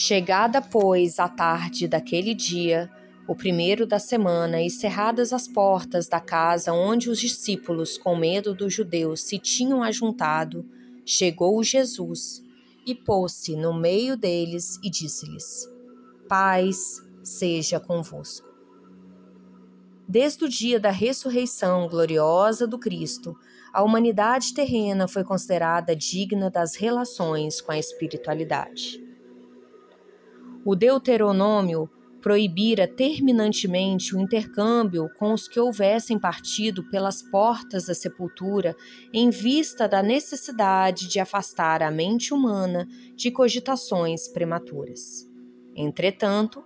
Chegada, pois, a tarde daquele dia, o primeiro da semana, e cerradas as portas da casa onde os discípulos, com medo dos judeus, se tinham ajuntado, chegou Jesus e pôs-se no meio deles e disse-lhes: Paz seja convosco. Desde o dia da ressurreição gloriosa do Cristo, a humanidade terrena foi considerada digna das relações com a espiritualidade. O Deuteronômio proibira terminantemente o intercâmbio com os que houvessem partido pelas portas da sepultura em vista da necessidade de afastar a mente humana de cogitações prematuras. Entretanto,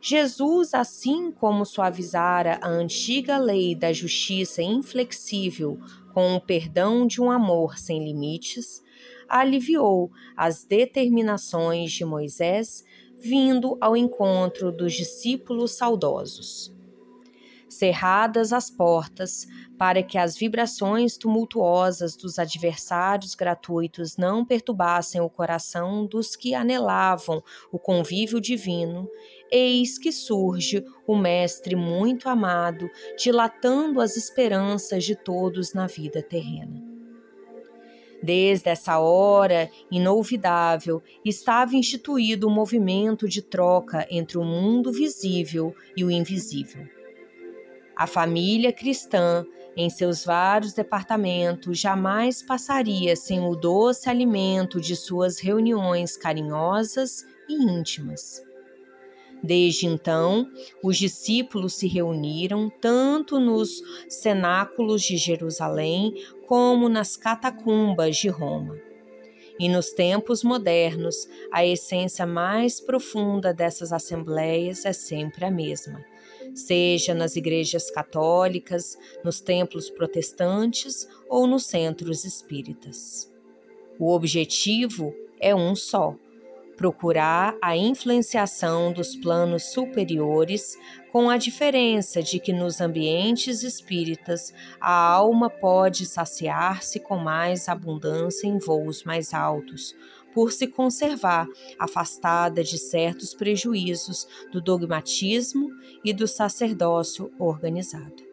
Jesus, assim como suavizara a antiga lei da justiça inflexível com o perdão de um amor sem limites, aliviou as determinações de Moisés vindo ao encontro dos discípulos saudosos. Cerradas as portas, para que as vibrações tumultuosas dos adversários gratuitos não perturbassem o coração dos que anelavam o convívio divino, eis que surge o Mestre muito amado, dilatando as esperanças de todos na vida terrena. Desde essa hora inolvidável estava instituído o um movimento de troca entre o mundo visível e o invisível. A família cristã, em seus vários departamentos, jamais passaria sem o doce alimento de suas reuniões carinhosas e íntimas. Desde então, os discípulos se reuniram tanto nos cenáculos de Jerusalém como nas catacumbas de Roma. E nos tempos modernos, a essência mais profunda dessas assembleias é sempre a mesma, seja nas igrejas católicas, nos templos protestantes ou nos centros espíritas. O objetivo é um só: procurar a influenciação dos planos superiores, com a diferença de que nos ambientes espíritas a alma pode saciar-se com mais abundância em voos mais altos, por se conservar afastada de certos prejuízos do dogmatismo e do sacerdócio organizado.